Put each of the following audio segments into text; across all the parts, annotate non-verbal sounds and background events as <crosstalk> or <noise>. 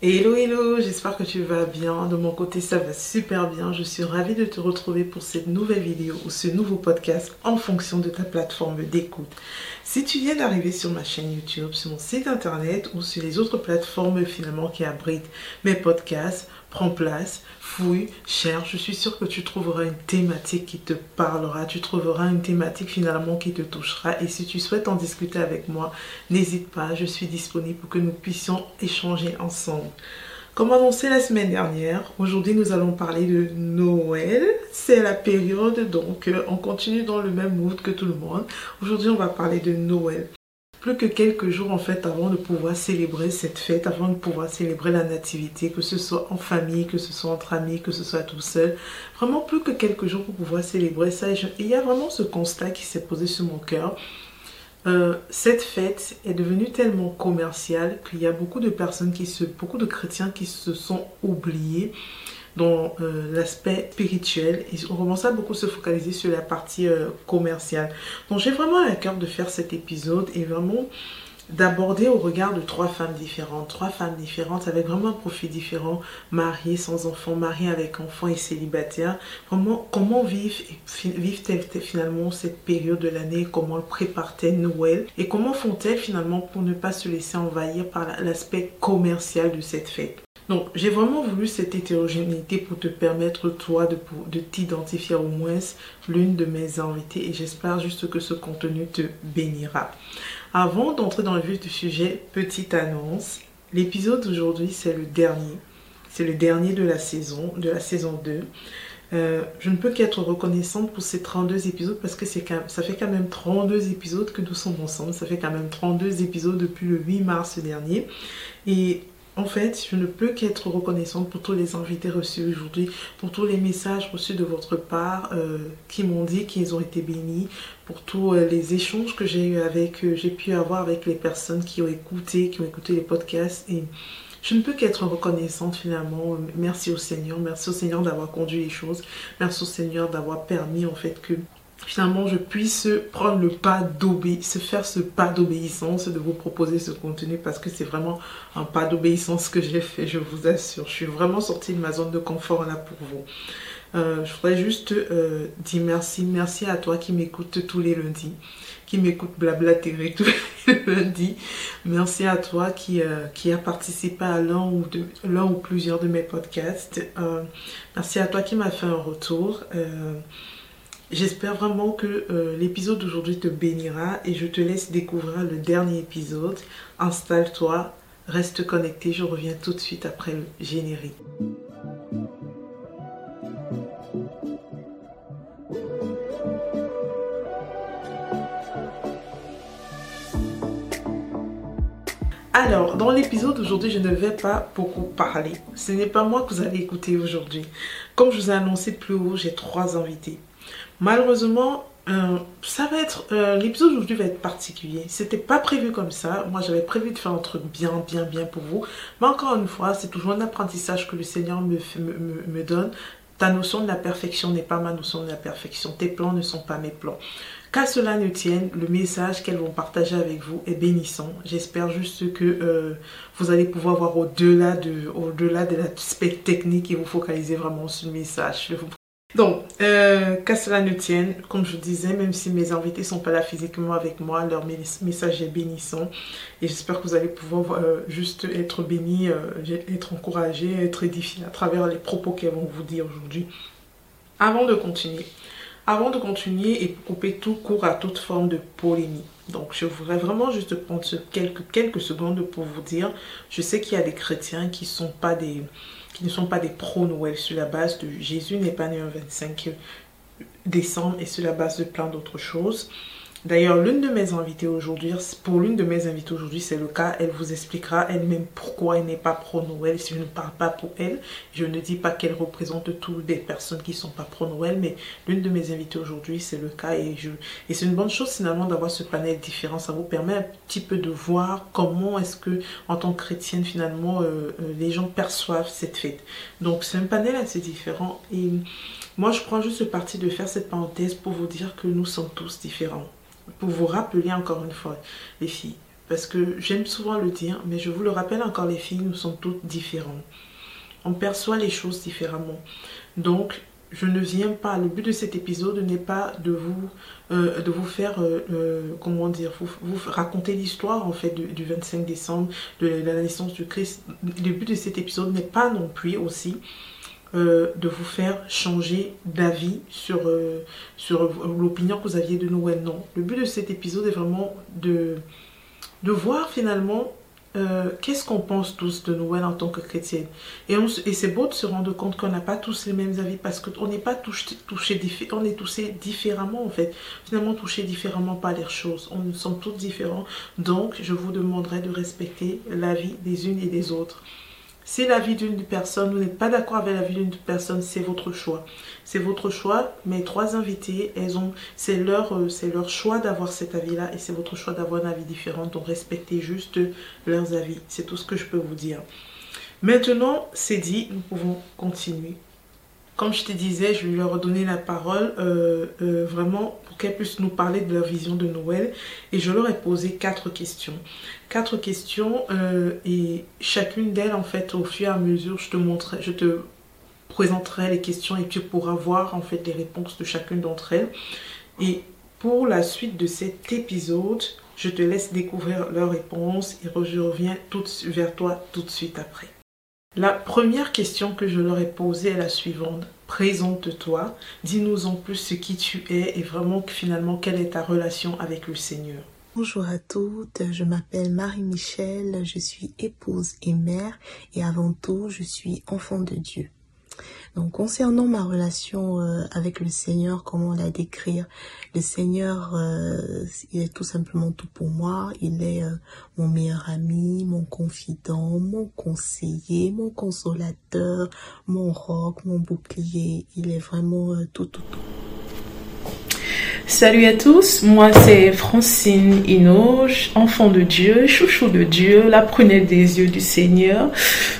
Hello hello, j'espère que tu vas bien. De mon côté, ça va super bien. Je suis ravie de te retrouver pour cette nouvelle vidéo ou ce nouveau podcast en fonction de ta plateforme d'écoute. Si tu viens d'arriver sur ma chaîne YouTube, sur mon site internet ou sur les autres plateformes finalement qui abritent mes podcasts, prends place, fouille, cherche. Je suis sûre que tu trouveras une thématique qui te parlera. Tu trouveras une thématique finalement qui te touchera. Et si tu souhaites en discuter avec moi, n'hésite pas. Je suis disponible pour que nous puissions échanger ensemble. Comme annoncé la semaine dernière, aujourd'hui nous allons parler de Noël. C'est la période, donc euh, on continue dans le même mood que tout le monde. Aujourd'hui on va parler de Noël plus que quelques jours en fait avant de pouvoir célébrer cette fête, avant de pouvoir célébrer la nativité, que ce soit en famille, que ce soit entre amis, que ce soit tout seul. Vraiment plus que quelques jours pour pouvoir célébrer ça. Et il y a vraiment ce constat qui s'est posé sur mon cœur. Euh, cette fête est devenue tellement commerciale qu'il y a beaucoup de personnes qui se, beaucoup de chrétiens qui se sont oubliés dans euh, l'aspect spirituel et on commence à beaucoup se focaliser sur la partie euh, commerciale. Donc j'ai vraiment à cœur de faire cet épisode et vraiment d'aborder au regard de trois femmes différentes, trois femmes différentes avec vraiment un profil différent, mariées, sans enfants, mariées avec enfants et célibataires. Vraiment, comment vivent, vivent-elles finalement cette période de l'année, comment préparent-elles Noël? Et comment font-elles finalement pour ne pas se laisser envahir par l'aspect commercial de cette fête? Donc, j'ai vraiment voulu cette hétérogénéité pour te permettre, toi, de, de t'identifier au moins l'une de mes invitées et j'espère juste que ce contenu te bénira. Avant d'entrer dans le vif du sujet, petite annonce. L'épisode d'aujourd'hui, c'est le dernier. C'est le dernier de la saison, de la saison 2. Euh, je ne peux qu'être reconnaissante pour ces 32 épisodes parce que ça fait quand même 32 épisodes que nous sommes ensemble. Ça fait quand même 32 épisodes depuis le 8 mars dernier. Et en fait, je ne peux qu'être reconnaissante pour tous les invités reçus aujourd'hui, pour tous les messages reçus de votre part euh, qui m'ont dit qu'ils ont été bénis, pour tous euh, les échanges que j'ai eu avec, euh, j'ai pu avoir avec les personnes qui ont écouté, qui ont écouté les podcasts. Et je ne peux qu'être reconnaissante finalement. Merci au Seigneur, merci au Seigneur d'avoir conduit les choses, merci au Seigneur d'avoir permis en fait que finalement je puisse prendre le pas d'obéissance, faire ce pas d'obéissance, de vous proposer ce contenu parce que c'est vraiment un pas d'obéissance que j'ai fait, je vous assure. Je suis vraiment sortie de ma zone de confort là pour vous. Euh, je voudrais juste euh, dire merci, merci à toi qui m'écoute tous les lundis, qui m'écoute blablater <laughs> tous les lundis. Merci à toi qui, euh, qui a participé à l'un ou, l'un ou plusieurs de mes podcasts. merci à toi qui m'a fait un retour. J'espère vraiment que euh, l'épisode d'aujourd'hui te bénira et je te laisse découvrir le dernier épisode. Installe-toi, reste connecté, je reviens tout de suite après le générique. Alors, dans l'épisode d'aujourd'hui, je ne vais pas beaucoup parler. Ce n'est pas moi que vous allez écouter aujourd'hui. Comme je vous ai annoncé plus haut, j'ai trois invités. Malheureusement, euh, ça va être euh, l'épisode d'aujourd'hui va être particulier. C'était pas prévu comme ça. Moi, j'avais prévu de faire un truc bien, bien, bien pour vous. Mais encore une fois, c'est toujours un apprentissage que le Seigneur me, donne. Ta notion de la perfection n'est pas ma notion de la perfection. Tes plans ne sont pas mes plans. Qu'à cela ne tienne, le message qu'elles vont partager avec vous est bénissant. J'espère juste que euh, vous allez pouvoir voir au-delà de, au-delà de l'aspect technique et vous focaliser vraiment sur le message. Donc, euh, qu'à cela ne tienne, comme je vous disais, même si mes invités ne sont pas là physiquement avec moi, leur message est bénissant. Et j'espère que vous allez pouvoir euh, juste être bénis, euh, être encouragés, être édifiés à travers les propos qu'elles vont vous dire aujourd'hui. Avant de continuer, avant de continuer et couper tout court à toute forme de polémique. Donc, je voudrais vraiment juste prendre quelques, quelques secondes pour vous dire, je sais qu'il y a des chrétiens qui ne sont pas des qui ne sont pas des pro-Noël sur la base de Jésus n'est pas né un 25 décembre et sur la base de plein d'autres choses. D'ailleurs, l'une de mes invitées aujourd'hui, pour l'une de mes invitées aujourd'hui, c'est le cas. Elle vous expliquera elle-même pourquoi elle n'est pas pro-Noël. Si je ne parle pas pour elle, je ne dis pas qu'elle représente toutes les personnes qui ne sont pas pro-Noël, mais l'une de mes invitées aujourd'hui, c'est le cas. Et, je, et c'est une bonne chose finalement d'avoir ce panel différent. Ça vous permet un petit peu de voir comment est-ce que, en tant que chrétienne, finalement, euh, euh, les gens perçoivent cette fête. Donc, c'est un panel assez différent. Et moi, je prends juste parti de faire cette parenthèse pour vous dire que nous sommes tous différents pour vous rappeler encore une fois, les filles, parce que j'aime souvent le dire, mais je vous le rappelle encore les filles, nous sommes toutes différentes. On perçoit les choses différemment. Donc, je ne viens pas, le but de cet épisode n'est pas de vous, euh, de vous faire, euh, euh, comment dire, vous, raconter l'histoire en fait du, 25 décembre, de la naissance du Christ. Le but de cet épisode n'est pas non plus aussi de vous faire changer d'avis sur, sur l'opinion que vous aviez de Noël. Non, le but de cet épisode est vraiment de, voir finalement euh, qu'est-ce qu'on pense tous de Noël en tant que chrétienne Et, et c'est beau de se rendre compte qu'on n'a pas tous les mêmes avis parce qu'on n'est pas touché, touché, on est touché différemment en fait. Finalement touché différemment par les choses. On sommes tous différents. Donc je vous demanderai de respecter l'avis des unes et des autres. Si l'avis d'une personne, vous n'êtes pas d'accord avec l'avis d'une personne, c'est votre choix. C'est votre choix. Mes trois invités, elles ont, c'est leur, euh, c'est leur choix d'avoir cet avis-là et c'est votre choix d'avoir un avis différent. Donc respectez juste leurs avis. C'est tout ce que je peux vous dire. Maintenant, c'est dit, nous pouvons continuer. Comme je te disais, je vais leur redonner la parole euh, euh, vraiment pour qu'elles puissent nous parler de leur vision de Noël. Et je leur ai posé quatre questions. Quatre questions euh, et chacune d'elles, en fait, au fur et à mesure, je te montrerai, je te présenterai les questions et tu pourras voir en fait les réponses de chacune d'entre elles. Et pour la suite de cet épisode, je te laisse découvrir leurs réponses et je reviens tout, vers toi tout de suite après. La première question que je leur ai posée est la suivante. Présente-toi, dis-nous en plus ce qui tu es et vraiment finalement quelle est ta relation avec le Seigneur. Bonjour à toutes, je m'appelle Marie-Michel, je suis épouse et mère et avant tout je suis enfant de Dieu. Concernant ma relation euh, avec le Seigneur, comment la décrire? Le Seigneur, euh, il est tout simplement tout pour moi. Il est euh, mon meilleur ami, mon confident, mon conseiller, mon consolateur, mon roc, mon bouclier. Il est vraiment tout, tout, tout. Salut à tous, moi c'est Francine Inoge, enfant de Dieu, chouchou de Dieu, la prunelle des yeux du Seigneur.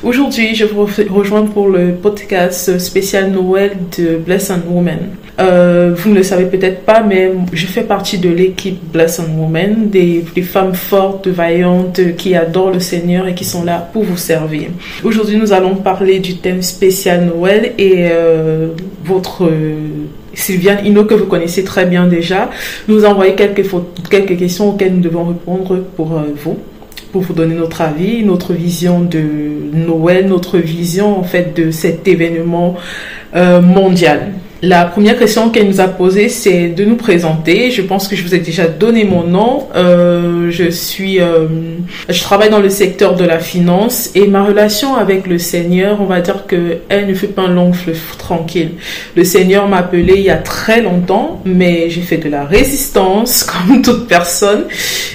Aujourd'hui, je vous rejoins pour le podcast spécial Noël de Blessed Woman. Euh, vous ne le savez peut-être pas, mais je fais partie de l'équipe Blessed Woman, des, des, femmes fortes, vaillantes, qui adorent le Seigneur et qui sont là pour vous servir. Aujourd'hui, nous allons parler du thème spécial Noël et euh, votre Sylviane Hino, que vous connaissez très bien déjà, nous a envoyé quelques, quelques questions auxquelles nous devons répondre pour euh, vous, pour vous donner notre avis, notre vision de Noël, notre vision en fait de cet événement euh, mondial. La première question qu'elle nous a posée, c'est de nous présenter. Je pense que je vous ai déjà donné mon nom. Euh, je suis, euh, je travaille dans le secteur de la finance et ma relation avec le Seigneur, on va dire que elle ne fait pas un long fleuve tranquille. Le Seigneur m'a appelé il y a très longtemps, mais j'ai fait de la résistance <laughs> comme toute personne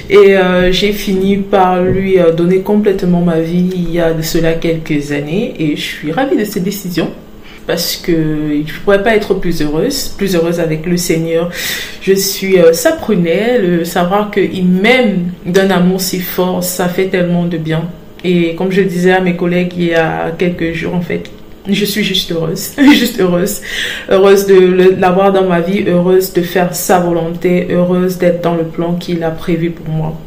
et euh, j'ai fini par lui donner complètement ma vie il y a de cela quelques années et je suis ravie de cette décision parce que je pourrais pas être plus heureuse, plus heureuse avec le Seigneur. Je suis euh, sa prunelle, savoir qu'il m'aime d'un amour si fort, ça fait tellement de bien. Et comme je disais à mes collègues il y a quelques jours, en fait, je suis juste heureuse, <laughs> juste heureuse, heureuse de l'avoir dans ma vie, heureuse de faire sa volonté, heureuse d'être dans le plan qu'il a prévu pour moi.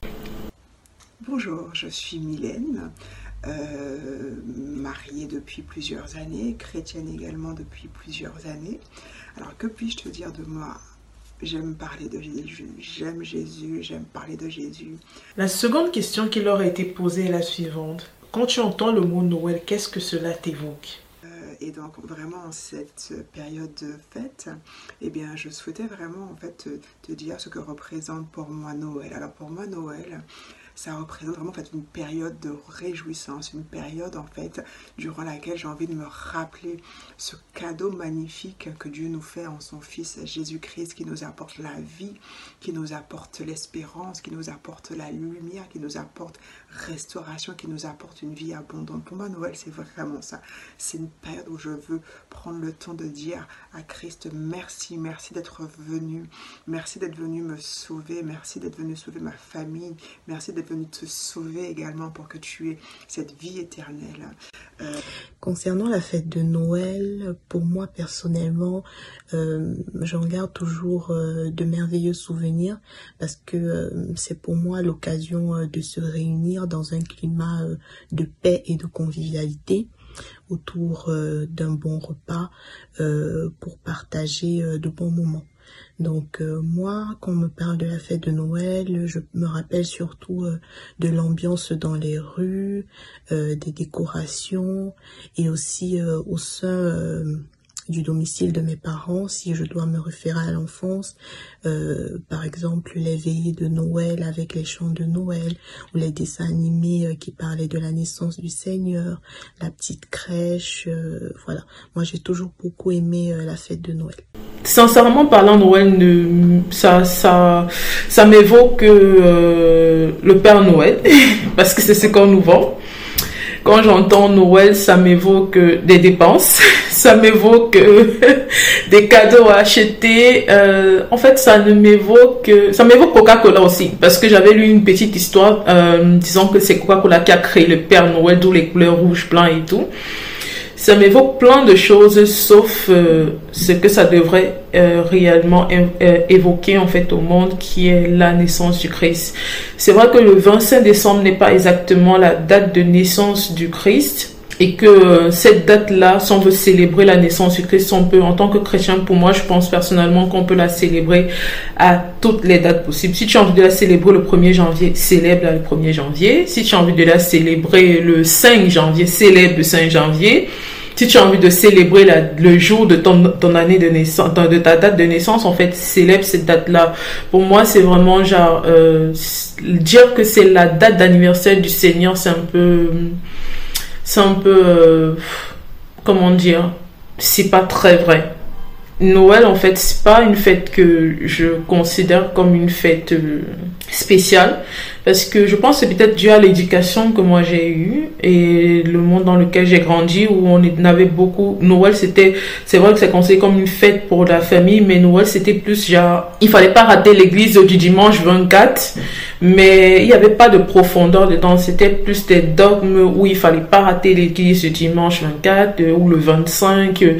Bonjour, je suis Mylène. Euh, mariée depuis plusieurs années, chrétienne également depuis plusieurs années. Alors que puis-je te dire de moi? J'aime parler de Jésus, j'aime Jésus, j'aime parler de Jésus. La seconde question qui leur a été posée est la suivante. Quand tu entends le mot Noël, qu'est-ce que cela t'évoque? Euh, et donc vraiment en cette période de fête, eh bien je souhaitais vraiment en fait te dire ce que représente pour moi Noël. Alors pour moi Noël, ça représente vraiment en fait une période de réjouissance, une période en fait durant laquelle j'ai envie de me rappeler ce cadeau magnifique que Dieu nous fait en son Fils Jésus-Christ qui nous apporte la vie, qui nous apporte l'espérance, qui nous apporte la lumière, qui nous apporte restauration, qui nous apporte une vie abondante. Pour moi, Noël, c'est vraiment ça. C'est une période où je veux prendre le temps de dire à Christ merci, merci d'être venu, merci d'être venu me sauver, merci d'être venu sauver ma famille, merci d'être venu te sauver également pour que tu aies cette vie éternelle. Euh, Concernant la fête de Noël, pour moi personnellement, euh, j'en garde toujours euh, de merveilleux souvenirs parce que c'est pour moi l'occasion de se réunir dans un climat de paix et de convivialité autour d'un bon repas pour partager de bons moments. Donc euh, moi, quand on me parle de la fête de Noël, je me rappelle surtout euh, de l'ambiance dans les rues, euh, des décorations et aussi au sein du domicile de mes parents, si je dois me référer à l'enfance, par exemple les veillées de Noël avec les chants de Noël ou les dessins animés qui parlaient de la naissance du Seigneur, la petite crèche, voilà. Moi j'ai toujours beaucoup aimé la fête de Noël sincèrement parlant, Noël, ça, ça, ça m'évoque euh, le Père Noël, <laughs> parce que c'est ce qu'on nous vend. Quand j'entends Noël, ça m'évoque des dépenses, <laughs> ça m'évoque <laughs> des cadeaux à acheter. Euh, en fait, ça ne m'évoque, ça m'évoque Coca-Cola aussi, parce que j'avais lu une petite histoire euh, disant que c'est Coca-Cola qui a créé le Père Noël, d'où les couleurs rouge, blanc et tout ça m'évoque plein de choses sauf euh, ce que ça devrait euh, réellement euh, évoquer en fait au monde qui est la naissance du Christ. C'est vrai que le 25 décembre n'est pas exactement la date de naissance du Christ et que cette date-là, si on veut célébrer la naissance du Christ, on peut, en tant que chrétien, pour moi, je pense personnellement qu'on peut la célébrer à toutes les dates possibles. Si tu as envie de la célébrer le 1er janvier, célèbre le 1er janvier. Si tu as envie de la célébrer le 5 janvier, célèbre le 5 janvier si tu as envie de célébrer le jour de ton, ton année de naissance, de ta date de naissance, en fait, célèbre cette date-là. Pour moi, c'est vraiment genre euh, dire que c'est la date d'anniversaire du Seigneur, c'est un peu, c'est un peu, euh, comment dire, c'est pas très vrai. Noël, en fait, c'est pas une fête que je considère comme une fête euh, spéciale parce que je pense que c'est peut-être dû à l'éducation que moi j'ai eue et le monde dans lequel j'ai grandi où on avait beaucoup Noël c'était c'est vrai que c'est considéré comme une fête pour la famille mais Noël c'était plus genre il fallait pas rater l'église du dimanche 24 mais il n'y avait pas de profondeur dedans. C'était plus des dogmes où il fallait pas rater l'église du dimanche 24 euh, ou le 25 euh,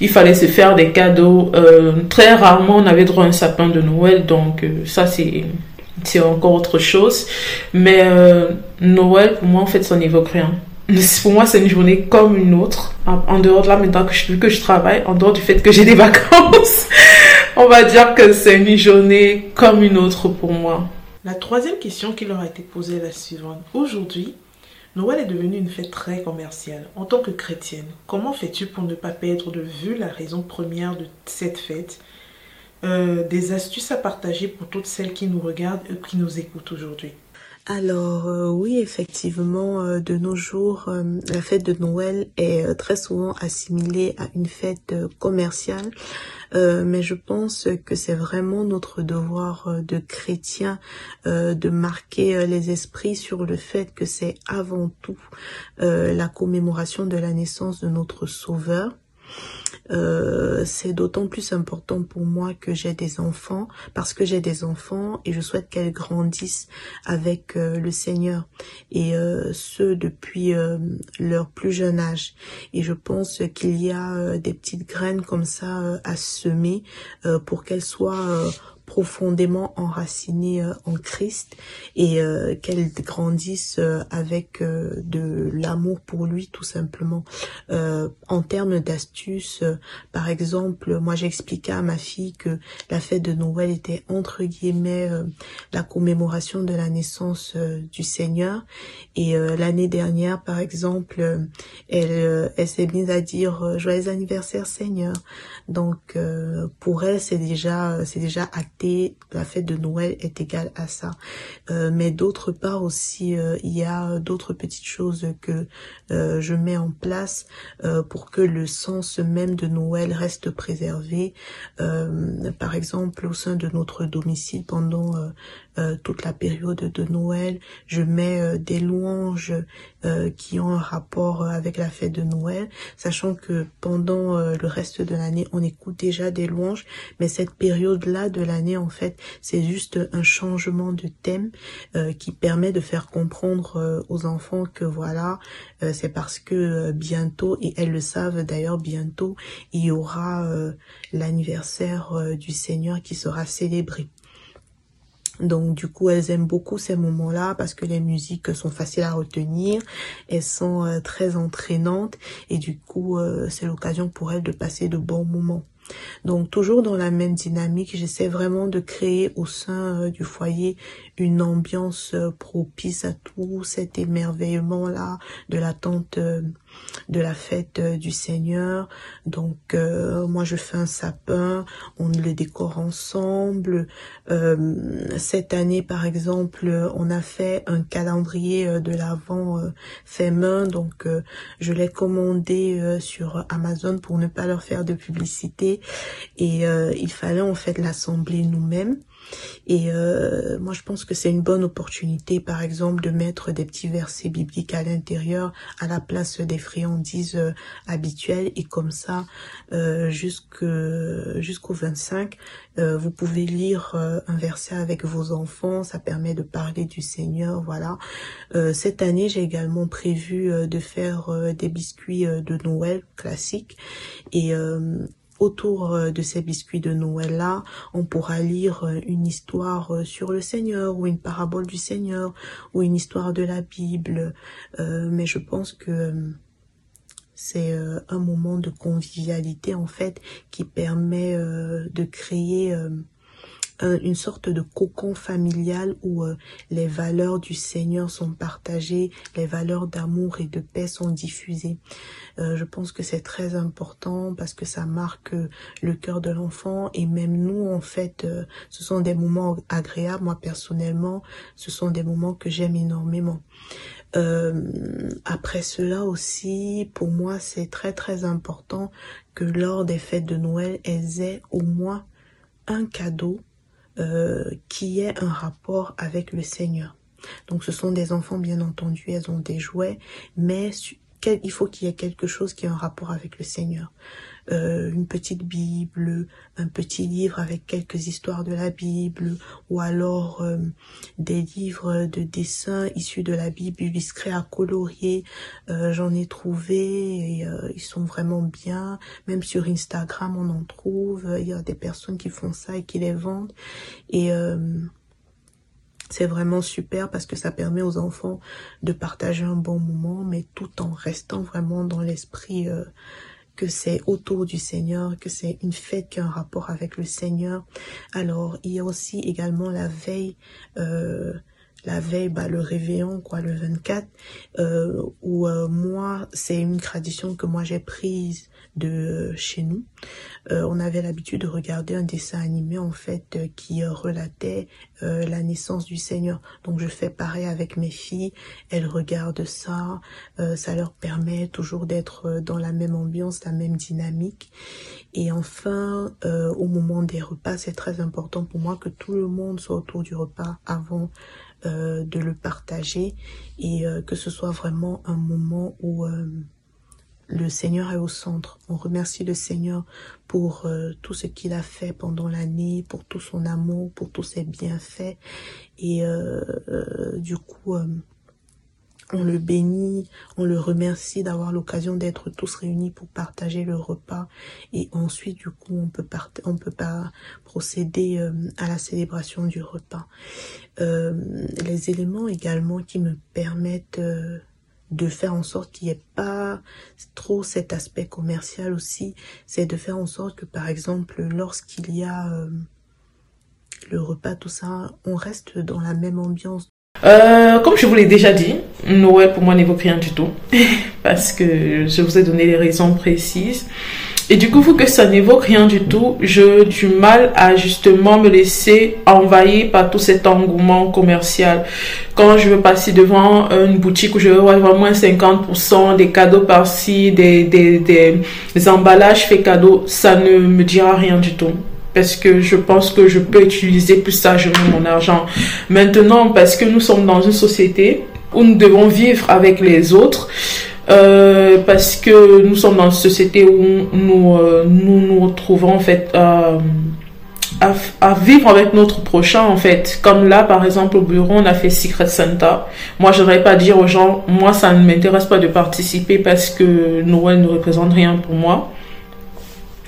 il fallait se faire des cadeaux euh, très rarement on avait droit à un sapin de Noël donc ça c'est c'est encore autre chose. Mais euh, Noël, pour moi, en fait, ça n'évoque rien. <laughs> Pour moi, c'est une journée comme une autre. En dehors de là, maintenant que je, que je travaille, en dehors du fait que j'ai des <laughs> vacances, on va dire que c'est une journée comme une autre pour moi. La troisième question qui leur a été posée est la suivante. Aujourd'hui, Noël est devenu une fête très commerciale. En tant que chrétienne, comment fais-tu pour ne pas perdre de vue la raison première de cette fête euh, des astuces à partager pour toutes celles qui nous regardent et qui nous écoutent aujourd'hui. Alors euh, oui, effectivement, euh, de nos jours, la fête de Noël est très souvent assimilée à une fête commerciale, mais je pense que c'est vraiment notre devoir de chrétien de marquer les esprits sur le fait que c'est avant tout la commémoration de la naissance de notre Sauveur euh, c'est d'autant plus important pour moi que j'ai des enfants, parce que j'ai des enfants et je souhaite qu'elles grandissent avec euh, le Seigneur, et euh, ce depuis leur plus jeune âge. Et je pense qu'il y a des petites graines comme ça à semer pour qu'elles soient profondément enracinées euh, en Christ et euh, qu'elles grandissent euh, avec de l'amour pour lui tout simplement. en termes d'astuces, par exemple, moi j'ai expliqué à ma fille que la fête de Noël était entre guillemets la commémoration de la naissance du Seigneur. Et l'année dernière par exemple elle elle s'est mise à dire joyeux anniversaire Seigneur donc pour elle c'est déjà c'est déjà acté la fête de Noël est égale à ça. Euh, mais d'autre part aussi, euh, il y a d'autres petites choses que euh, je mets en place pour que le sens même de Noël reste préservé. par exemple, au sein de notre domicile, pendant euh, toute la période de Noël. Je mets euh, des louanges euh, qui ont un rapport avec la fête de Noël, sachant que pendant le reste de l'année, on écoute déjà des louanges, mais cette période-là de l'année, en fait, c'est juste un changement de thème qui permet de faire comprendre aux enfants que voilà, c'est parce que bientôt, et elles le savent d'ailleurs bientôt, il y aura l'anniversaire du Seigneur qui sera célébré. Donc du coup, elles aiment beaucoup ces moments-là parce que les musiques sont faciles à retenir, elles sont euh, très entraînantes et du coup, euh, c'est l'occasion pour elles de passer de bons moments. Donc toujours dans la même dynamique, j'essaie vraiment de créer au sein euh, du foyer une ambiance propice à tout cet émerveillement là de l'attente de la fête du Seigneur. Donc moi je fais un sapin, on le décore ensemble. cette année par exemple, on a fait un calendrier de l'avant fait main, donc je l'ai commandé sur Amazon pour ne pas leur faire de publicité et euh, il fallait en fait l'assembler nous-mêmes. Et euh, moi, je pense que c'est une bonne opportunité, par exemple, de mettre des petits versets bibliques à l'intérieur à la place des friandises euh, habituelles. Et comme ça, jusqu'au 25, vous pouvez lire un verset avec vos enfants. Ça permet de parler du Seigneur. Voilà. cette année, j'ai également prévu de faire des biscuits de Noël classiques. Et autour euh, de ces biscuits de Noël-là, on pourra lire euh, une histoire euh, sur le Seigneur ou une parabole du Seigneur ou une histoire de la Bible. mais je pense que c'est un moment de convivialité en fait qui permet de créer une sorte de cocon familial où euh, les valeurs du Seigneur sont partagées, les valeurs d'amour et de paix sont diffusées. Euh, je pense que c'est très important parce que ça marque euh, le cœur de l'enfant et même nous en fait, ce sont des moments agréables. Moi personnellement, ce sont des moments que j'aime énormément. après cela aussi, pour moi, c'est très très important que lors des fêtes de Noël, elles aient au moins un cadeau euh, qui ait un rapport avec le Seigneur. Donc ce sont des enfants bien entendu, elles ont des jouets, mais il faut qu'il y ait quelque chose qui ait un rapport avec le Seigneur. Euh, une petite Bible, un petit livre avec quelques histoires de la Bible, ou alors euh, des livres de dessins issus de la Bible illustrés à colorier. Euh, j'en ai trouvé et ils sont vraiment bien. Même sur Instagram, on en trouve. Il y a des personnes qui font ça et qui les vendent. Et c'est vraiment super parce que ça permet aux enfants de partager un bon moment, mais tout en restant vraiment dans l'esprit que c'est autour du Seigneur, que c'est une fête qui a un rapport avec le Seigneur. Alors, il y a aussi également la veille, euh, la veille, bah, le réveillon, quoi, le 24, euh, où euh, moi, c'est une tradition que moi j'ai prise de chez nous. Euh, on avait l'habitude de regarder un dessin animé en fait euh, qui euh, relatait la naissance du Seigneur. Donc je fais pareil avec mes filles, elles regardent ça, ça leur permet toujours d'être dans la même ambiance, la même dynamique. Et enfin, au moment des repas, c'est très important pour moi que tout le monde soit autour du repas avant de le partager et que ce soit vraiment un moment où le Seigneur est au centre. On remercie le Seigneur pour euh, tout ce qu'il a fait pendant l'année, pour tout son amour, pour tous ses bienfaits. Et euh, euh, du coup, on le bénit, on le remercie d'avoir l'occasion d'être tous réunis pour partager le repas. Et ensuite, du coup, on peut, on peut pas procéder à la célébration du repas. les éléments également qui me permettent de faire en sorte qu'il n'y ait pas trop cet aspect commercial aussi, c'est de faire en sorte que par exemple lorsqu'il y a euh, le repas, tout ça, on reste dans la même ambiance. Euh, comme je vous l'ai déjà dit, Noël pour moi n'évoque rien du tout, <laughs> parce que je vous ai donné les raisons précises. Et du coup, vu que ça n'évoque rien du tout, j'ai du mal à justement me laisser envahir par tout cet engouement commercial. Quand je veux passer devant une boutique où je voir moins 50%, des cadeaux par-ci, des, des, des, des emballages faits cadeaux, ça ne me dira rien du tout. parce que je pense que je peux utiliser plus sagement mon argent. Maintenant, parce que nous sommes dans une société où nous devons vivre avec les autres, euh, parce que nous sommes dans une société où nous euh, nous, nous retrouvons en fait à, vivre avec notre prochain en fait. Comme là, par exemple, au bureau, on a fait Secret Santa. Moi, je voudrais pas dire aux gens, moi, ça ne m'intéresse pas de participer parce que Noël ne représente rien pour moi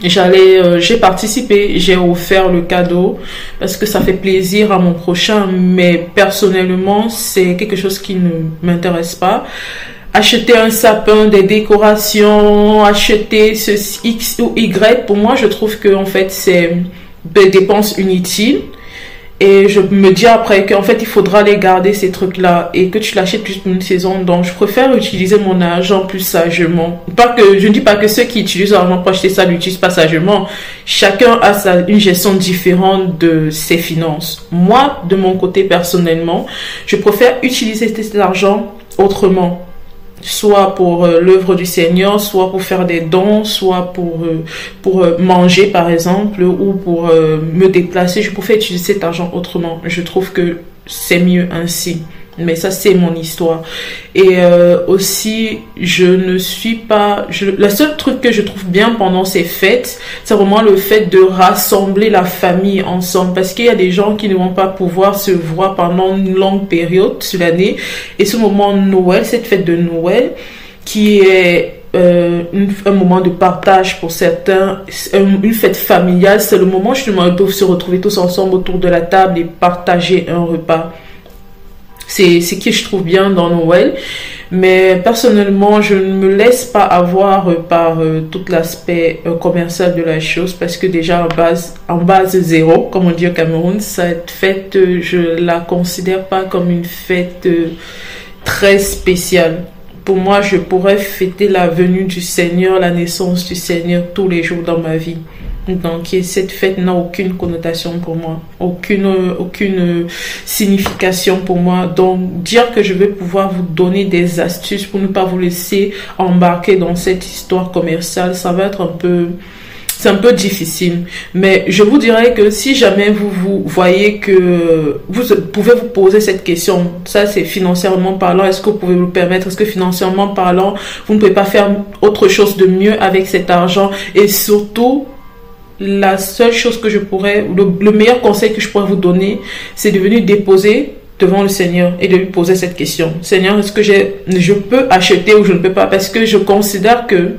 j'allais euh, j'ai participé j'ai offert le cadeau parce que ça fait plaisir à mon prochain mais personnellement c'est quelque chose qui ne m'intéresse pas acheter un sapin des décorations acheter ce x ou y pour moi je trouve que en fait c'est des dépenses inutiles et je me dis après qu'en fait, il faudra les garder, ces trucs-là, et que tu l'achètes juste une saison. Donc, je préfère utiliser mon argent plus sagement. Pas que, je ne dis pas que ceux qui utilisent l'argent pour acheter ça l'utilisent pas sagement. Chacun a sa, une gestion différente de ses finances. Moi, de mon côté, personnellement, je préfère utiliser cet argent autrement soit pour euh, l'œuvre du Seigneur, soit pour faire des dons, soit pour, euh, pour euh, manger par exemple, ou pour me déplacer. Je préfère utiliser cet argent autrement. Je trouve que c'est mieux ainsi. Mais ça, c'est mon histoire. Et euh, aussi, je ne suis pas... Je, le seul truc que je trouve bien pendant ces fêtes, c'est vraiment le fait de rassembler la famille ensemble. Parce qu'il y a des gens qui ne vont pas pouvoir se voir pendant une longue période sur l'année. Et ce moment Noël, cette fête de Noël, qui est euh, un moment de partage pour certains, une fête familiale, c'est le moment justement où ils peuvent se retrouver tous ensemble autour de la table et partager un repas. C'est ce que je trouve bien dans Noël. Mais personnellement, je ne me laisse pas avoir par euh, tout l'aspect euh, commercial de la chose parce que déjà en base, en base zéro, comme on dit au Cameroun, cette fête, euh, je la considère pas comme une fête très spéciale. Pour moi, je pourrais fêter la venue du Seigneur, la naissance du Seigneur tous les jours dans ma vie. Donc cette fête n'a aucune connotation pour moi, aucune aucune signification pour moi. Donc dire que je vais pouvoir vous donner des astuces pour ne pas vous laisser embarquer dans cette histoire commerciale, ça va être un peu c'est un peu difficile. Mais je vous dirais que si jamais vous, vous voyez que vous pouvez vous poser cette question, ça c'est financièrement parlant, est-ce que vous pouvez vous permettre? Est-ce que financièrement parlant, vous ne pouvez pas faire autre chose de mieux avec cet argent? Et surtout, la seule chose que je pourrais, le, meilleur conseil que je pourrais vous donner, c'est de venir déposer devant le Seigneur et de lui poser cette question. Seigneur, est-ce que je peux acheter ou je ne peux pas? Parce que je considère que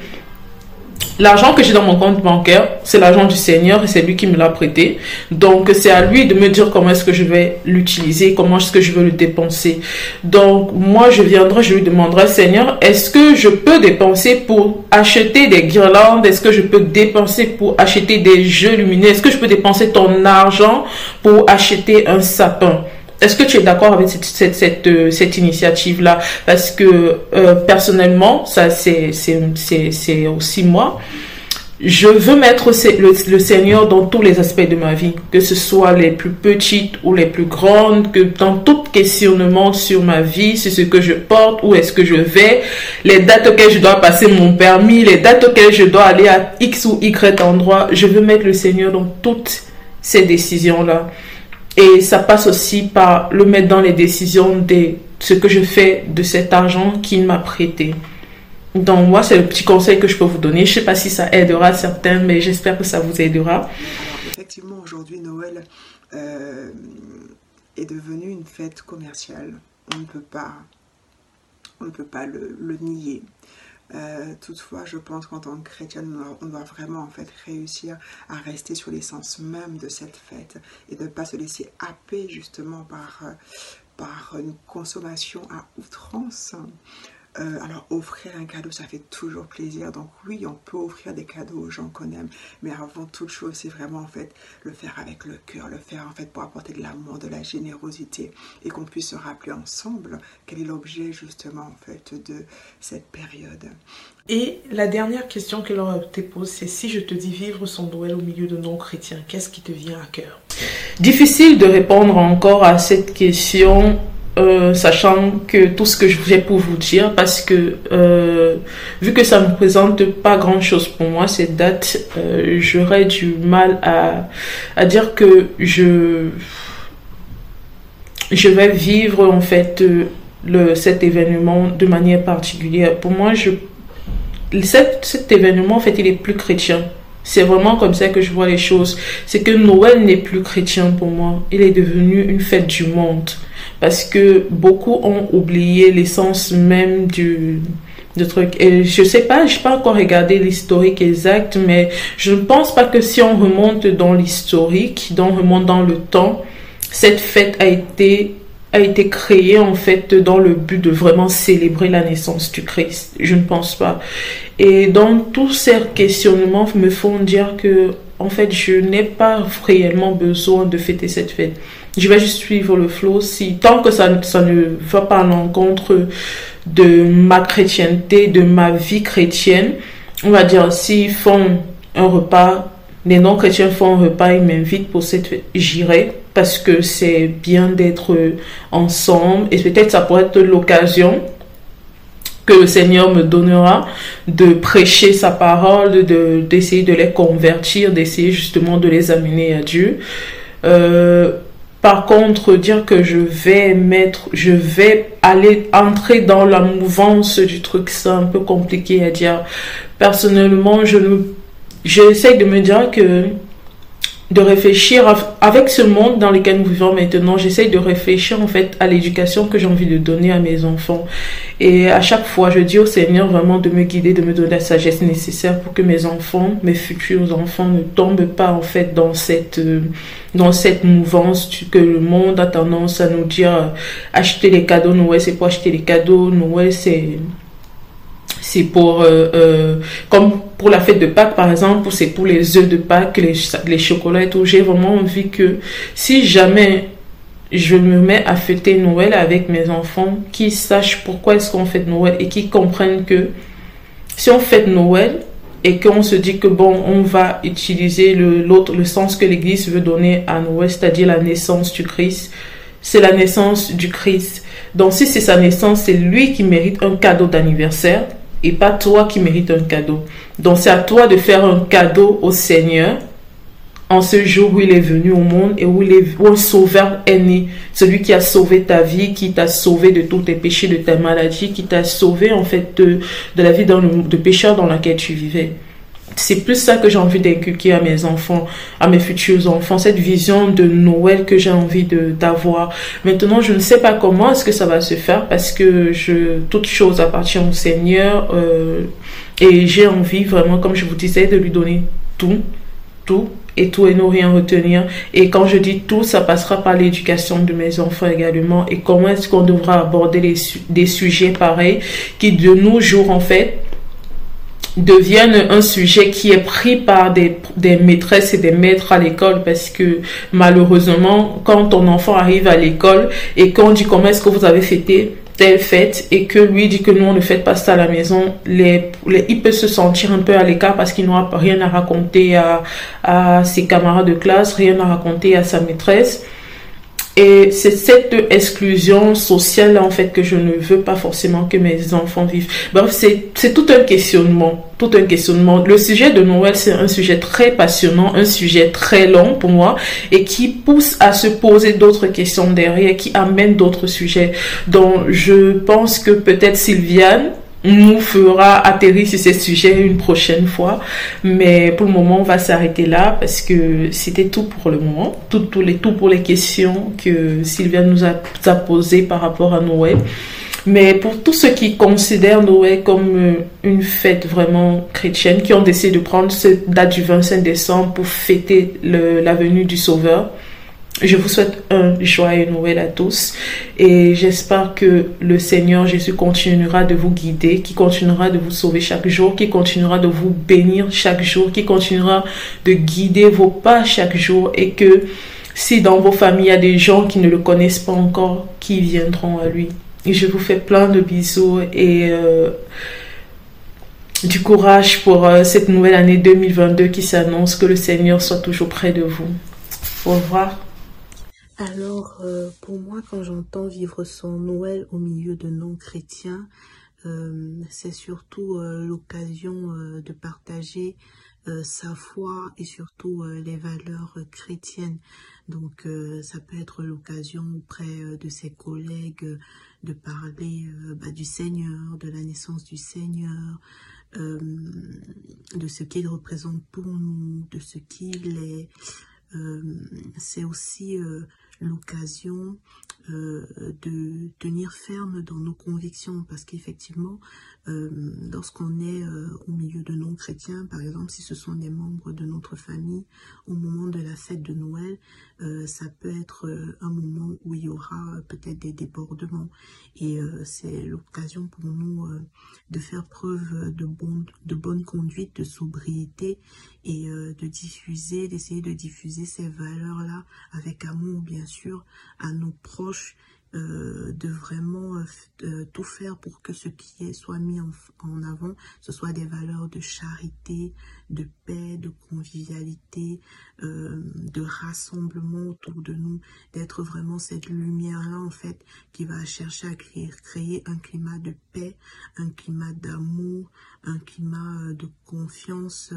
L'argent que j'ai dans mon compte bancaire, c'est l'argent du Seigneur et c'est lui qui me l'a prêté. Donc, c'est à lui de me dire comment est-ce que je vais l'utiliser, comment est-ce que je veux le dépenser. Donc, moi, je viendrai, je lui demanderai, Seigneur, est-ce que je peux dépenser pour acheter des guirlandes? Est-ce que je peux dépenser pour acheter des jeux lumineux? Est-ce que je peux dépenser ton argent pour acheter un sapin? Est-ce que tu es d'accord avec cette, cette, cette, euh, cette initiative-là? Parce que euh, personnellement, ça c'est aussi moi. Je veux mettre le, le, Seigneur dans tous les aspects de ma vie, que ce soit les plus petites ou les plus grandes, que dans tout questionnement sur ma vie, sur ce que je porte, où est-ce que je vais, les dates auxquelles je dois passer mon permis, les dates auxquelles je dois aller à X ou Y endroit, je veux mettre le Seigneur dans toutes ces décisions-là. Et ça passe aussi par le mettre dans les décisions de ce que je fais de cet argent qu'il m'a prêté. Donc moi, c'est le petit conseil que je peux vous donner. Je ne sais pas si ça aidera certains, mais j'espère que ça vous aidera. Effectivement, aujourd'hui, Noël euh, est devenu une fête commerciale. On ne peut pas, on ne peut pas le, le nier. Euh, toutefois, je pense qu'en tant que chrétienne, on doit vraiment en fait réussir à rester sur l'essence même de cette fête et de ne pas se laisser happer justement par, euh, par une consommation à outrance. Euh, alors offrir un cadeau, ça fait toujours plaisir. Donc oui, on peut offrir des cadeaux aux gens qu'on aime, mais avant toute chose, c'est vraiment en fait le faire avec le cœur, le faire en fait pour apporter de l'amour, de la générosité et qu'on puisse se rappeler ensemble quel est l'objet justement en fait de cette période. Et la dernière question que l'on te pose, c'est si je te dis vivre son Noël au milieu de non-chrétiens, qu'est-ce qui te vient à cœur? Difficile de répondre encore à cette question euh, sachant que tout ce que je j'ai pour vous dire, parce que euh, vu que ça ne présente pas grand-chose pour moi, cette date, euh, j'aurais du mal à, dire que je, je vais vivre en fait le, cet événement de manière particulière. Pour moi, je, cet, cet événement, en fait, il est plus chrétien. C'est vraiment comme ça que je vois les choses. C'est que Noël n'est plus chrétien pour moi. Il est devenu une fête du monde. Parce que beaucoup ont oublié l'essence même du, du truc. Et je sais pas, je n'ai pas encore regardé l'historique exact, mais je ne pense pas que si on remonte dans l'historique, on remonte dans le temps, cette fête a été a été créée en fait dans le but de vraiment célébrer la naissance du Christ. Je ne pense pas. Et donc tous ces questionnements me font dire que en fait je n'ai pas réellement besoin de fêter cette fête. Je vais juste suivre le flot. Si tant que ça, ça ne va pas à l'encontre de ma chrétienté, de ma vie chrétienne, on va dire s'ils font un repas, les non-chrétiens font un repas, ils m'invitent pour cette fête, j'irai parce que c'est bien d'être ensemble et peut-être ça pourrait être l'occasion que le Seigneur me donnera de prêcher sa parole, de d'essayer de les convertir, d'essayer justement de les amener à Dieu. Euh, par contre, dire que je vais mettre, je vais aller entrer dans la mouvance du truc, c'est un peu compliqué à dire. Personnellement, je j'essaie de me dire que de réfléchir avec ce monde dans lequel nous vivons maintenant. J'essaie de réfléchir en fait à l'éducation que j'ai envie de donner à mes enfants. Et à chaque fois, je dis au Seigneur vraiment de me guider, de me donner la sagesse nécessaire pour que mes enfants, mes futurs enfants ne tombent pas en fait dans cette, euh, dans cette mouvance que le monde a tendance à nous dire euh, acheter les cadeaux Noël, c'est pour acheter les cadeaux. Noël, c'est c'est pour euh, euh, comme pour la fête de Pâques par exemple c'est pour les œufs de Pâques les, les chocolats et tout. J'ai vraiment envie que si jamais je me mets à fêter Noël avec mes enfants qui sachent pourquoi est-ce qu'on fête Noël et qui comprennent que si on fête Noël et qu'on se dit que bon on va utiliser le sens que l'église veut donner à Noël c'est-à-dire la naissance du Christ c'est la naissance du Christ. Donc si c'est sa naissance c'est lui qui mérite un cadeau d'anniversaire et pas toi qui mérites un cadeau. Donc c'est à toi de faire un cadeau au Seigneur en ce jour où il est venu au monde et où, il est, où sauveur est né. Celui qui a sauvé ta vie, qui t'a sauvé de tous tes péchés, de ta maladie, qui t'a sauvé en fait de, la vie de pécheur dans laquelle tu vivais c'est plus ça que j'ai envie d'inculquer à mes enfants, à mes futurs enfants, cette vision de Noël que j'ai envie d'avoir. Maintenant, je ne sais pas comment est-ce que ça va se faire parce que je toute chose appartient au Seigneur euh, et j'ai envie vraiment, comme je vous disais, de lui donner tout, tout et tout et ne rien retenir. Et quand je dis tout, ça passera par l'éducation de mes enfants également et comment est-ce qu'on devra aborder des sujets pareils qui de nos jours en fait deviennent un sujet qui est pris par des, des maîtresses et des maîtres à l'école parce que malheureusement, quand ton enfant arrive à l'école et qu'on dit comment est-ce que vous avez fêté telle fête et que lui dit que nous on ne fait pas ça à la maison, les, il peut se sentir un peu à l'écart parce qu'il n'aura rien à raconter à, à ses camarades de classe, rien à raconter à sa maîtresse. Et c'est cette exclusion sociale en fait que je ne veux pas forcément que mes enfants vivent. Bref, c'est tout un questionnement, tout un questionnement. Le sujet de Noël, c'est un sujet très passionnant, un sujet très long pour moi et qui pousse à se poser d'autres questions derrière, qui amène d'autres sujets. Donc, je pense que peut-être Sylviane, nous fera atterrir sur ces sujets une prochaine fois. Mais pour le moment, on va s'arrêter là parce que c'était tout pour le moment. Tout, tout, les, tout pour les questions que Sylvia nous a, posées par rapport à Noël. Mais pour tous ceux qui considèrent Noël comme euh, une fête vraiment chrétienne, qui ont décidé de prendre cette date du 25 décembre pour fêter la venue du Sauveur, je vous souhaite un joyeux Noël à tous et j'espère que le Seigneur Jésus continuera de vous guider, qui continuera de vous sauver chaque jour, qui continuera de vous bénir chaque jour, qui continuera de guider vos pas chaque jour et que si dans vos familles il y a des gens qui ne le connaissent pas encore, qui viendront à lui. Et je vous fais plein de bisous et euh, du courage pour euh, cette nouvelle année 2022 qui s'annonce, que le Seigneur soit toujours près de vous. Au revoir. Alors, euh, pour moi, quand j'entends vivre son Noël au milieu de non-chrétiens, euh, c'est surtout euh, l'occasion de partager sa foi et surtout les valeurs chrétiennes. Donc, ça peut être l'occasion auprès de ses collègues de parler bah, du Seigneur, de la naissance du Seigneur, de ce qu'il représente pour nous, de ce qu'il est. c'est aussi l'occasion euh, de tenir ferme dans nos convictions parce qu'effectivement euh, lorsqu'on est euh, au milieu de non-chrétiens par exemple si ce sont des membres de notre famille au moment de la fête de Noël ça peut être un moment où il y aura peut-être des débordements. Et c'est l'occasion pour nous de faire preuve de, bon, de bonne conduite de sobriété et de diffuser d'essayer de diffuser ces valeurs là avec amour bien sûr à nos proches euh, de vraiment euh, tout faire pour que ce qui est soit mis en, avant, ce soit des valeurs de charité, de paix, de convivialité, euh, de rassemblement autour de nous, d'être vraiment cette lumière-là en fait qui va chercher à créer, un climat de paix, un climat d'amour, un climat de confiance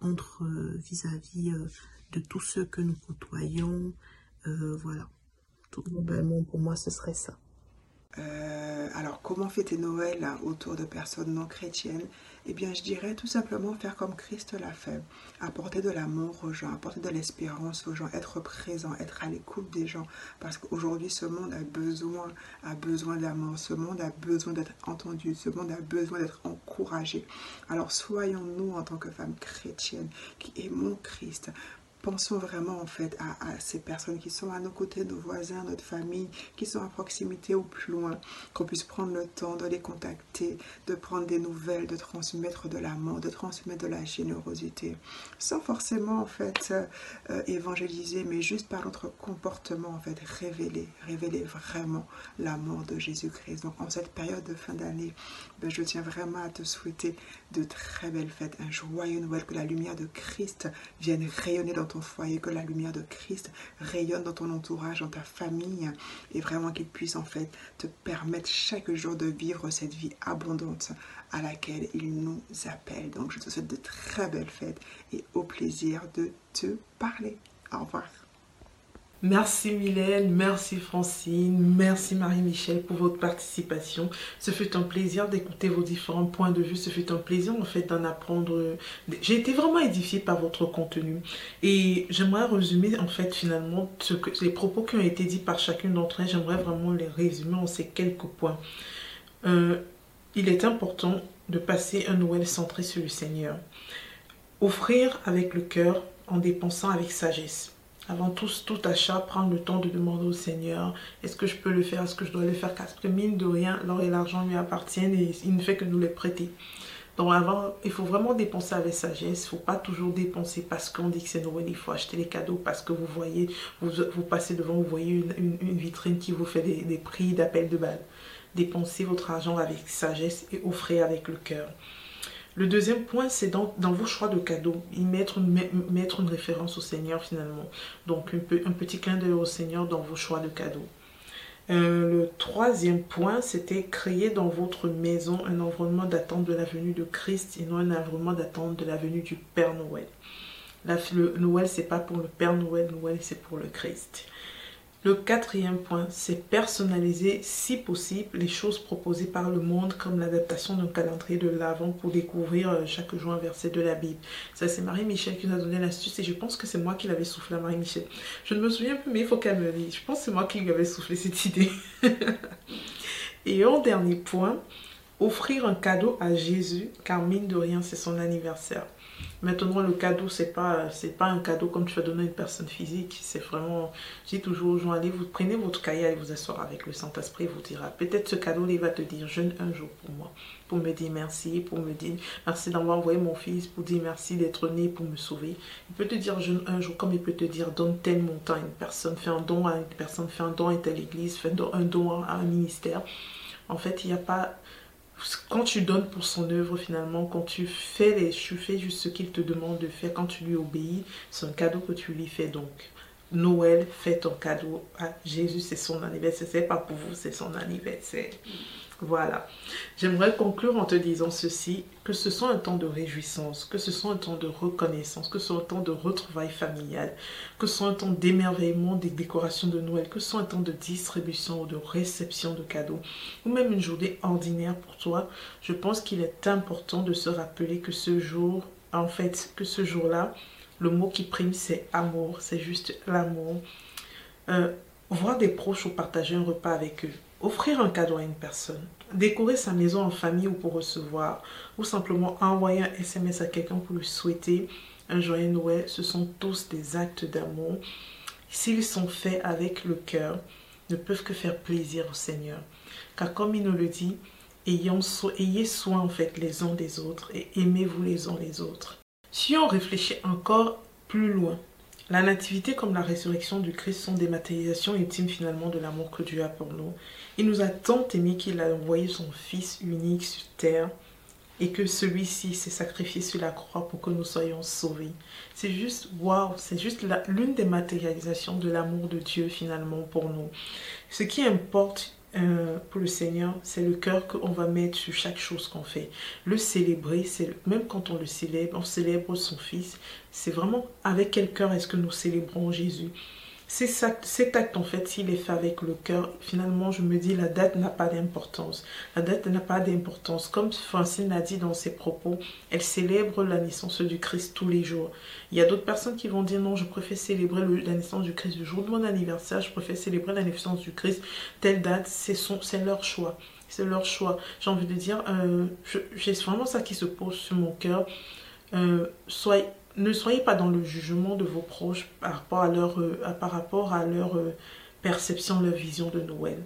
entre vis-à-vis -vis, de tous ceux que nous côtoyons, voilà. Tout globalement, pour moi, ce serait ça. Euh, alors, comment fêter Noël autour de personnes non chrétiennes? Eh bien, je dirais tout simplement faire comme Christ l'a fait. Apporter de l'amour aux gens, apporter de l'espérance aux gens, être présent, être à l'écoute des gens. Parce qu'aujourd'hui, ce monde a besoin, a besoin d'amour. Ce monde a besoin d'être entendu. Ce monde a besoin d'être encouragé. Alors, soyons-nous en tant que femmes chrétiennes qui aimons Christ, pensons vraiment en fait à, ces personnes qui sont à nos côtés, nos voisins, notre famille, qui sont à proximité ou plus loin, qu'on puisse prendre le temps de les contacter, de prendre des nouvelles, de transmettre de l'amour, de transmettre de la générosité, sans forcément en fait euh, évangéliser, mais juste par notre comportement en révéler, révéler vraiment l'amour de Jésus-Christ. Donc en cette période de fin d'année, ben, je tiens vraiment à te souhaiter de très belles fêtes, un joyeux Noël, que la lumière de Christ vienne rayonner dans ton foyer, que la lumière de Christ rayonne dans ton entourage, dans ta famille, et vraiment qu'il puisse en fait te permettre chaque jour de vivre cette vie abondante à laquelle il nous appelle. Donc je te souhaite de très belles fêtes et au plaisir de te parler. Au revoir. Merci Mylène, merci Francine, merci Marie-Michel pour votre participation. Ce fut un plaisir d'écouter vos différents points de vue. Ce fut un plaisir en fait d'en apprendre. J'ai été vraiment édifiée par votre contenu. Et j'aimerais résumer en fait finalement les propos qui ont été dits par chacune d'entre elles. J'aimerais vraiment les résumer en ces quelques points. Euh, il est important de passer un Noël centré sur le Seigneur. Offrir avec le cœur en dépensant avec sagesse avant tout, tout achat, prendre le temps de demander au Seigneur, est-ce que je peux le faire, est-ce que je dois le faire, parce que mine de rien, l'or et l'argent lui appartiennent et il ne fait que nous les prêter. Donc avant, il faut vraiment dépenser avec sagesse, il ne faut pas toujours dépenser parce qu'on dit que c'est Noël, il faut acheter les cadeaux parce que vous voyez, vous, passez devant, vous voyez une, vitrine qui vous fait des, des prix d'appel de balles. Dépensez votre argent avec sagesse et offrez avec le cœur. Le deuxième point, c'est dans, vos choix de cadeaux, mettre une, référence au Seigneur finalement. Donc un, petit clin d'œil au Seigneur dans vos choix de cadeaux. Euh, le troisième point, c'était créer dans votre maison un environnement d'attente de la venue de Christ et non un environnement d'attente de la venue du Père Noël. Le Noël, c'est pas pour le Père Noël, Noël, c'est pour le Christ. Le quatrième point, c'est personnaliser, si possible, les choses proposées par le monde, comme l'adaptation d'un calendrier de l'Avent pour découvrir euh, chaque jour un verset de la Bible. Ça, c'est Marie-Michel qui nous a donné l'astuce et je pense que c'est moi qui l'avais soufflé à Marie-Michel. Je ne me souviens plus, mais il faut qu'elle me dise. Je pense que c'est moi qui lui avais soufflé cette <laughs> idée. et en dernier point, offrir un cadeau à Jésus, car mine de rien, c'est son anniversaire. Maintenant, le cadeau, c'est pas, c'est pas un cadeau comme tu vas donner à une personne physique. C'est vraiment, je dis toujours aux gens, allez, vous prenez votre cahier, allez vous asseoir avec le Saint-Esprit, vous dira, peut-être ce cadeau, il va te dire, jeûne un jour pour moi, pour me dire merci, pour me dire merci d'avoir envoyé mon fils, pour dire merci d'être né pour me sauver. Il peut te dire jeûne un jour, comme il peut te dire, donne tel montant une personne, fais un don à une personne, fais un don à telle église, fais un don à un ministère. En fait, il n'y a pas quand tu donnes pour son œuvre finalement, quand tu fais, les, tu fais juste ce qu'il te demande de faire, quand tu lui obéis, c'est un cadeau que tu lui fais donc. Noël, fais ton cadeau à Jésus, c'est son anniversaire. C'est pas pour vous, c'est son anniversaire. Voilà. J'aimerais conclure en te disant ceci, que ce soit un temps de réjouissance, que ce soit un temps de reconnaissance, que ce soit un temps de retrouvailles familiales, que ce soit un temps d'émerveillement des décorations de Noël, que ce soit un temps de distribution ou de réception de cadeaux, ou même une journée ordinaire pour toi, je pense qu'il est important de se rappeler que ce jour, en fait, que ce jour-là, le mot qui prime, c'est amour, c'est juste l'amour. Euh, voir des proches ou partager un repas avec eux offrir un cadeau à une personne, décorer sa maison en famille ou pour recevoir, ou simplement envoyer un SMS à quelqu'un pour lui souhaiter un joyeux Noël, ce sont tous des actes d'amour. S'ils sont faits avec le cœur, ne peuvent que faire plaisir au Seigneur. Car comme il nous le dit, ayez soin en les uns des autres et aimez-vous les uns les autres. Si on réfléchit encore plus loin, la nativité comme la résurrection du Christ sont des matérialisations ultimes finalement de l'amour que Dieu a pour nous. Il nous a tant aimé qu'il a envoyé son Fils unique sur terre et que celui-ci s'est sacrifié sur la croix pour que nous soyons sauvés. C'est juste, waouh, c'est juste l'une des matérialisations de l'amour de Dieu finalement pour nous. Ce qui importe euh, pour le Seigneur, c'est le cœur qu'on va mettre sur chaque chose qu'on fait. Le célébrer, c'est même quand on le célèbre, on célèbre son Fils. C'est vraiment avec quel cœur est-ce que nous célébrons Jésus? Cet acte, en fait, s'il est fait avec le cœur, finalement, je me dis, la date n'a pas d'importance. La date n'a pas d'importance. Comme Francine l'a dit dans ses propos, elle célèbre la naissance du Christ tous les jours. Il y a d'autres personnes qui vont dire, non, je préfère célébrer la naissance du Christ le jour de mon anniversaire, je préfère célébrer la naissance du Christ, telle date, c'est leur choix. C'est leur choix. J'ai envie de dire, euh, j'ai vraiment ça qui se pose sur mon cœur. Euh, soyez ne soyez pas dans le jugement de vos proches par rapport à leur, euh, par rapport à leur euh, perception, leur vision de Noël.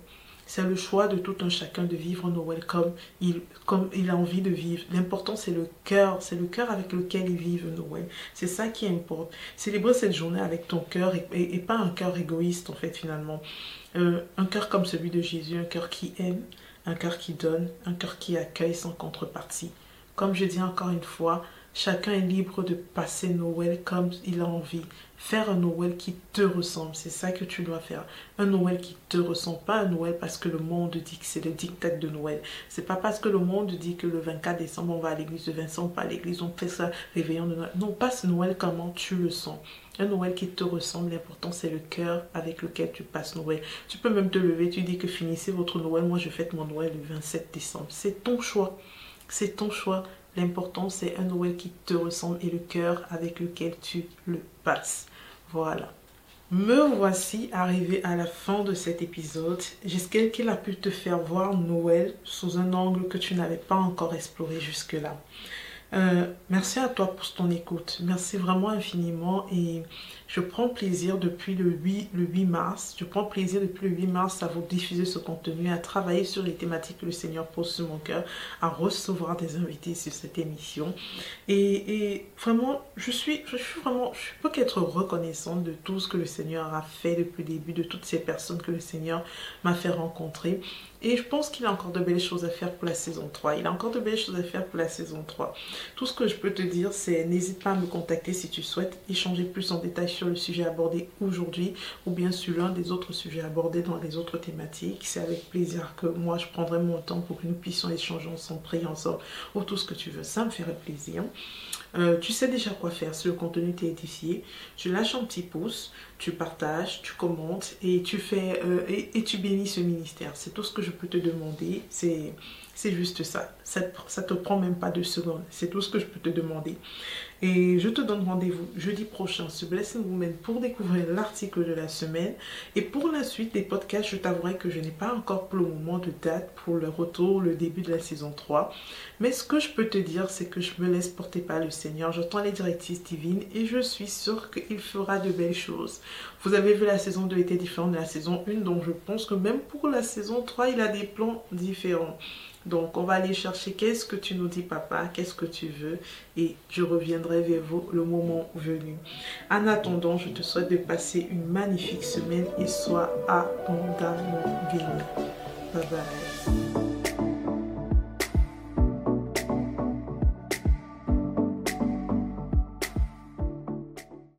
C'est le choix de tout un chacun de vivre Noël comme il, comme il a envie de vivre. L'important, c'est le cœur. C'est le cœur avec lequel ils vivent Noël. C'est ça qui importe. Célébrer cette journée avec ton cœur et, pas un cœur égoïste, en fait, finalement. Euh, un cœur comme celui de Jésus, un cœur qui aime, un cœur qui donne, un cœur qui accueille sans contrepartie. Comme je dis encore une fois, Chacun est libre de passer Noël comme il a envie. Faire un Noël qui te ressemble, c'est ça que tu dois faire. Un Noël qui te ressemble, pas un Noël parce que le monde dit que c'est le dictat de Noël. C'est pas parce que le monde dit que le 24 décembre on va à l'église de Vincent, pas à l'église, on fait ça, réveillon de Noël. Non, passe Noël comment tu le sens. Un Noël qui te ressemble, l'important c'est le cœur avec lequel tu passes Noël. Tu peux même te lever, tu dis que finissez votre Noël, moi je fête mon Noël le 27 décembre. C'est ton choix. C'est ton choix. L'important, c'est un Noël qui te ressemble et le cœur avec lequel tu le passes. Voilà. Me voici arrivé à la fin de cet épisode. J'espère qu'il a pu te faire voir Noël sous un angle que tu n'avais pas encore exploré jusque-là. Euh, merci à toi pour ton écoute. Merci vraiment infiniment et je prends plaisir depuis le 8, le 8 mars. Je prends plaisir depuis le 8 mars à vous diffuser ce contenu, à travailler sur les thématiques que le Seigneur pose sur mon cœur, à recevoir des invités sur cette émission. Et, vraiment, je suis, je suis vraiment, je peux qu'être reconnaissante de tout ce que le Seigneur a fait depuis le début, de toutes ces personnes que le Seigneur m'a fait rencontrer. Et je pense qu'il a encore de belles choses à faire pour la saison 3. Il a encore de belles choses à faire pour la saison 3. Tout ce que je peux te dire, c'est n'hésite pas à me contacter si tu souhaites échanger plus en détail sur le sujet abordé aujourd'hui ou bien sur l'un des autres sujets abordés dans les autres thématiques. C'est avec plaisir que moi, je prendrai mon temps pour que nous puissions échanger ensemble, prier ensemble ou tout ce que tu veux. Ça me ferait plaisir. Euh, tu sais déjà quoi faire si le contenu t'est édifié. Tu lâches un petit pouce, tu partages, tu commentes et tu fais euh, et, tu bénis ce ministère. C'est tout ce que je peux te demander. C'est c'est juste ça. ça. Ça te prend même pas deux secondes. C'est tout ce que je peux te demander. Et je te donne rendez-vous jeudi prochain sur Blessing Women pour découvrir l'article de la semaine. Et pour la suite des podcasts, je t'avouerai que je n'ai pas encore pour le moment de date pour le retour, le début de la saison 3. Mais ce que je peux te dire, c'est que je me laisse porter par le Seigneur. J'entends les directives divines et je suis sûre qu'il fera de belles choses. Vous avez vu la saison 2 était différente de la saison 1, donc je pense que même pour la saison 3, il a des plans différents. Donc, on va aller chercher qu'est-ce que tu nous dis, papa, qu'est-ce que tu veux, et je reviendrai vers vous le moment venu. En attendant, je te souhaite de passer une magnifique semaine et sois abondamment béni. Bye bye.